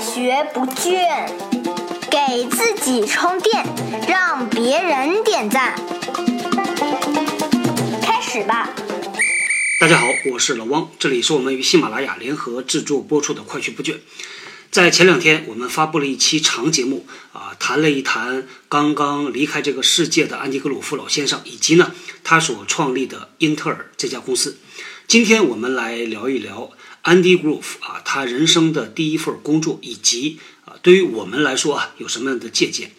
学不倦，给自己充电，让别人点赞。开始吧。大家好，我是老汪，这里是我们与喜马拉雅联合制作播出的《快学不倦》。在前两天，我们发布了一期长节目啊，谈了一谈刚刚离开这个世界的安迪·格鲁夫老先生，以及呢他所创立的英特尔这家公司。今天我们来聊一聊安迪·格鲁夫啊，他人生的第一份工作，以及啊对于我们来说啊有什么样的借鉴。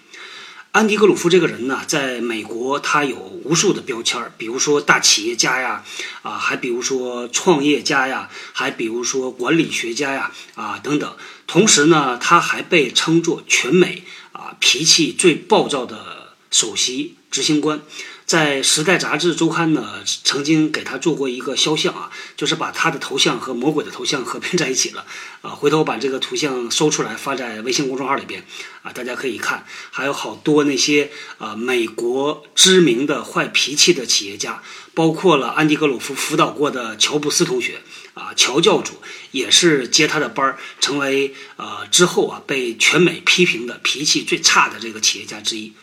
安迪·格鲁夫这个人呢，在美国他有无数的标签儿，比如说大企业家呀，啊，还比如说创业家呀，还比如说管理学家呀，啊等等。同时呢，他还被称作全美啊脾气最暴躁的首席执行官。在《时代》杂志周刊呢，曾经给他做过一个肖像啊，就是把他的头像和魔鬼的头像合并在一起了啊。回头把这个图像搜出来发在微信公众号里边啊，大家可以看。还有好多那些啊美国知名的坏脾气的企业家，包括了安迪·格鲁夫辅导过的乔布斯同学啊，乔教主也是接他的班儿，成为呃之后啊被全美批评的脾气最差的这个企业家之一。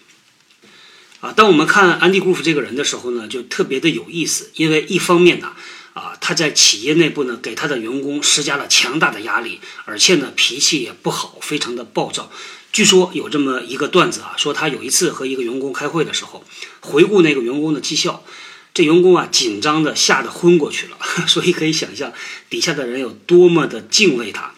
啊，当我们看安迪·格鲁夫这个人的时候呢，就特别的有意思，因为一方面呢，啊，他在企业内部呢给他的员工施加了强大的压力，而且呢脾气也不好，非常的暴躁。据说有这么一个段子啊，说他有一次和一个员工开会的时候，回顾那个员工的绩效，这员工啊紧张的吓得昏过去了，所以可以想象底下的人有多么的敬畏他。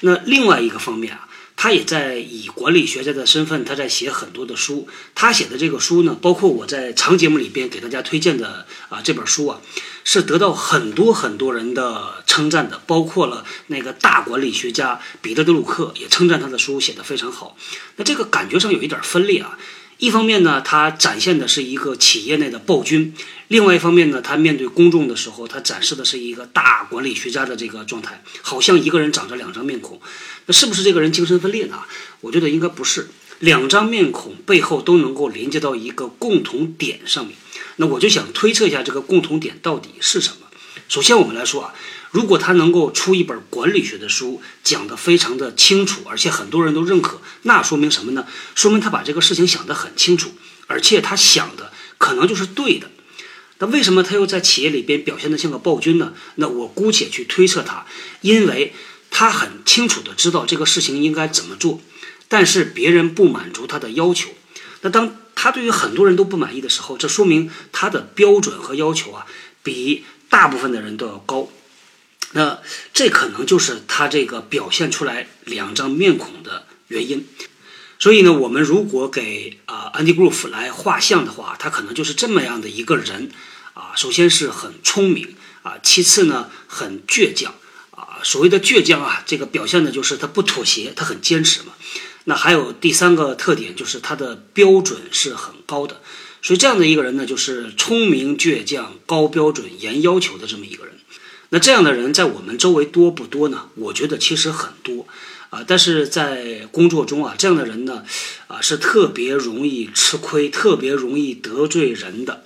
那另外一个方面啊。他也在以管理学家的身份，他在写很多的书。他写的这个书呢，包括我在长节目里边给大家推荐的啊这本书啊，是得到很多很多人的称赞的，包括了那个大管理学家彼得·德鲁克也称赞他的书写得非常好。那这个感觉上有一点分裂啊。一方面呢，他展现的是一个企业内的暴君；另外一方面呢，他面对公众的时候，他展示的是一个大管理学家的这个状态，好像一个人长着两张面孔。那是不是这个人精神分裂呢？我觉得应该不是，两张面孔背后都能够连接到一个共同点上面。那我就想推测一下这个共同点到底是什么。首先，我们来说啊。如果他能够出一本管理学的书，讲得非常的清楚，而且很多人都认可，那说明什么呢？说明他把这个事情想得很清楚，而且他想的可能就是对的。那为什么他又在企业里边表现得像个暴君呢？那我姑且去推测他，因为他很清楚的知道这个事情应该怎么做，但是别人不满足他的要求。那当他对于很多人都不满意的时候，这说明他的标准和要求啊，比大部分的人都要高。那这可能就是他这个表现出来两张面孔的原因，所以呢，我们如果给啊安迪·格鲁夫来画像的话，他可能就是这么样的一个人啊。首先是很聪明啊，其次呢很倔强。所谓的倔强啊，这个表现的就是他不妥协，他很坚持嘛。那还有第三个特点就是他的标准是很高的，所以这样的一个人呢，就是聪明、倔强、高标准、严要求的这么一个人。那这样的人在我们周围多不多呢？我觉得其实很多，啊，但是在工作中啊，这样的人呢，啊，是特别容易吃亏、特别容易得罪人的，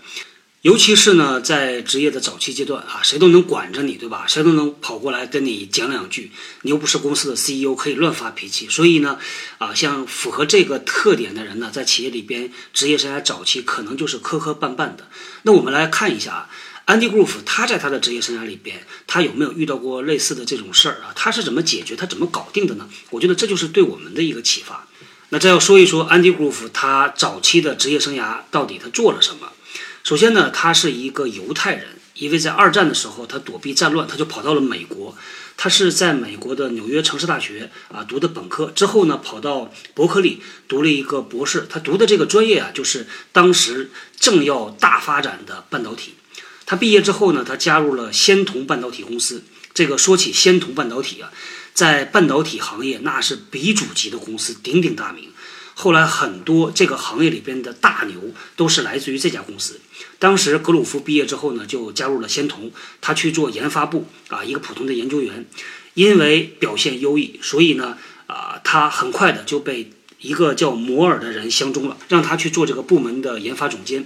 尤其是呢，在职业的早期阶段啊，谁都能管着你，对吧？谁都能跑过来跟你讲两句，你又不是公司的 CEO，可以乱发脾气。所以呢，啊，像符合这个特点的人呢，在企业里边职业生涯早期可能就是磕磕绊绊的。那我们来看一下啊。安迪·格鲁夫，他在他的职业生涯里边，他有没有遇到过类似的这种事儿啊？他是怎么解决？他怎么搞定的呢？我觉得这就是对我们的一个启发。那再要说一说安迪·格鲁夫，他早期的职业生涯到底他做了什么？首先呢，他是一个犹太人，因为在二战的时候他躲避战乱，他就跑到了美国。他是在美国的纽约城市大学啊读的本科，之后呢跑到伯克利读了一个博士。他读的这个专业啊，就是当时正要大发展的半导体。他毕业之后呢，他加入了仙童半导体公司。这个说起仙童半导体啊，在半导体行业那是鼻祖级的公司，鼎鼎大名。后来很多这个行业里边的大牛都是来自于这家公司。当时格鲁夫毕业之后呢，就加入了仙童，他去做研发部啊，一个普通的研究员。因为表现优异，所以呢，啊，他很快的就被一个叫摩尔的人相中了，让他去做这个部门的研发总监。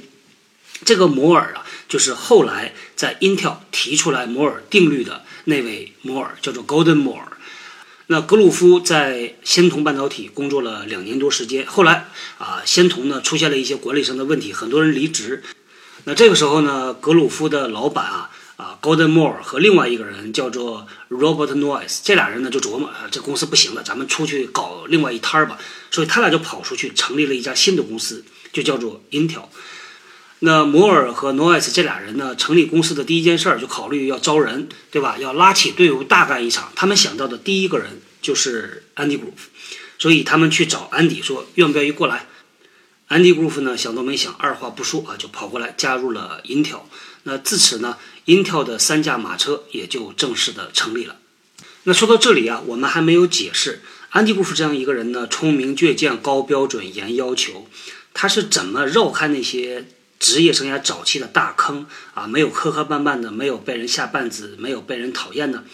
这个摩尔啊，就是后来在 Intel 提出来摩尔定律的那位摩尔，叫做 Golden Moore。那格鲁夫在仙童半导体工作了两年多时间，后来啊，仙童呢出现了一些管理上的问题，很多人离职。那这个时候呢，格鲁夫的老板啊啊，Golden Moore 和另外一个人叫做 Robert Noyce，这俩人呢就琢磨啊，这公司不行了，咱们出去搞另外一摊儿吧。所以他俩就跑出去成立了一家新的公司，就叫做 Intel。那摩尔和诺 s 这俩人呢，成立公司的第一件事儿就考虑要招人，对吧？要拉起队伍大干一场。他们想到的第一个人就是安迪· r o 夫，所以他们去找安迪说愿不愿意过来。安迪· r o 夫呢想都没想，二话不说啊就跑过来加入了 Intel。那自此呢，Intel 的三驾马车也就正式的成立了。那说到这里啊，我们还没有解释安迪· r o 夫这样一个人呢，聪明倔强、高标准、严要求，他是怎么绕开那些。职业生涯早期的大坑啊，没有磕磕绊绊的，没有被人下绊子，没有被人讨厌的。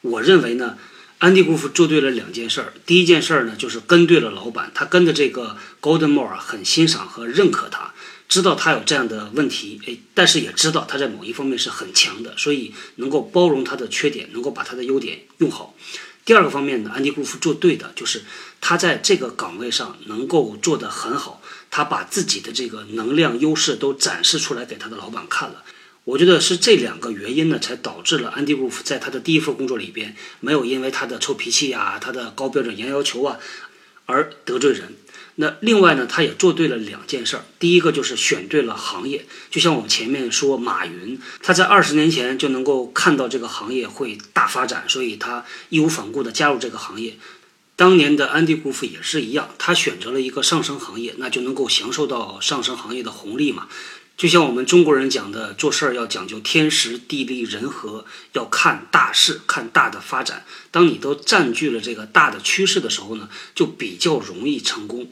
我认为呢，安迪·古夫做对了两件事儿。第一件事儿呢，就是跟对了老板，他跟的这个 Golden Moore 很欣赏和认可他，知道他有这样的问题，诶，但是也知道他在某一方面是很强的，所以能够包容他的缺点，能够把他的优点用好。第二个方面呢，安迪·古夫做对的就是他在这个岗位上能够做得很好。他把自己的这个能量优势都展示出来给他的老板看了，我觉得是这两个原因呢，才导致了安迪·沃夫在他的第一份工作里边没有因为他的臭脾气呀、他的高标准严要求啊而得罪人。那另外呢，他也做对了两件事儿，第一个就是选对了行业，就像我们前面说马云，他在二十年前就能够看到这个行业会大发展，所以他义无反顾地加入这个行业。当年的安迪·姑父也是一样，他选择了一个上升行业，那就能够享受到上升行业的红利嘛。就像我们中国人讲的，做事儿要讲究天时地利人和，要看大势，看大的发展。当你都占据了这个大的趋势的时候呢，就比较容易成功。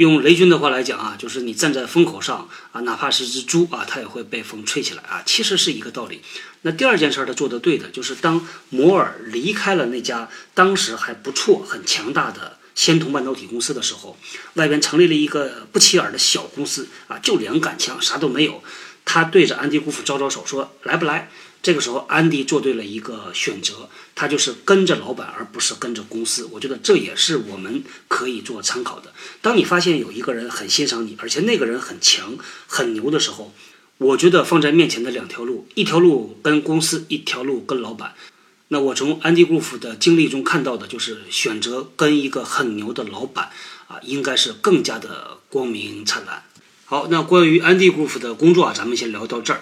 用雷军的话来讲啊，就是你站在风口上啊，哪怕是只猪啊，它也会被风吹起来啊，其实是一个道理。那第二件事儿他做的对的，就是当摩尔离开了那家当时还不错、很强大的仙童半导体公司的时候，外边成立了一个不起眼的小公司啊，就两杆枪，啥都没有。他对着安迪·古夫招招手说：“来不来？”这个时候，安迪做对了一个选择，他就是跟着老板，而不是跟着公司。我觉得这也是我们可以做参考的。当你发现有一个人很欣赏你，而且那个人很强、很牛的时候，我觉得放在面前的两条路，一条路跟公司，一条路跟老板。那我从安迪·古夫的经历中看到的就是选择跟一个很牛的老板啊，应该是更加的光明灿烂。好，那关于安迪·古夫的工作啊，咱们先聊到这儿。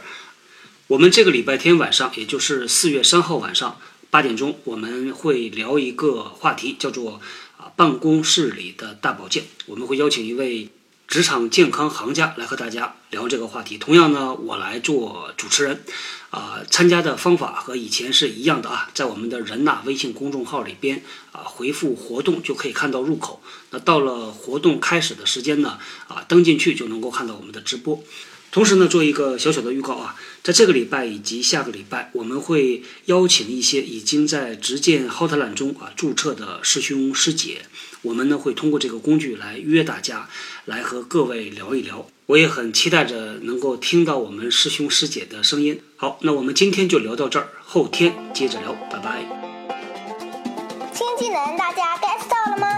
我们这个礼拜天晚上，也就是四月三号晚上八点钟，我们会聊一个话题，叫做啊办公室里的大保健。我们会邀请一位职场健康行家来和大家聊这个话题。同样呢，我来做主持人。啊，参加的方法和以前是一样的啊，在我们的人呐微信公众号里边啊，回复活动就可以看到入口。那到了活动开始的时间呢，啊，登进去就能够看到我们的直播。同时呢，做一个小小的预告啊，在这个礼拜以及下个礼拜，我们会邀请一些已经在执剑浩特兰中啊注册的师兄师姐，我们呢会通过这个工具来约大家，来和各位聊一聊。我也很期待着能够听到我们师兄师姐的声音。好，那我们今天就聊到这儿，后天接着聊，拜拜。新技能大家 get 到了吗？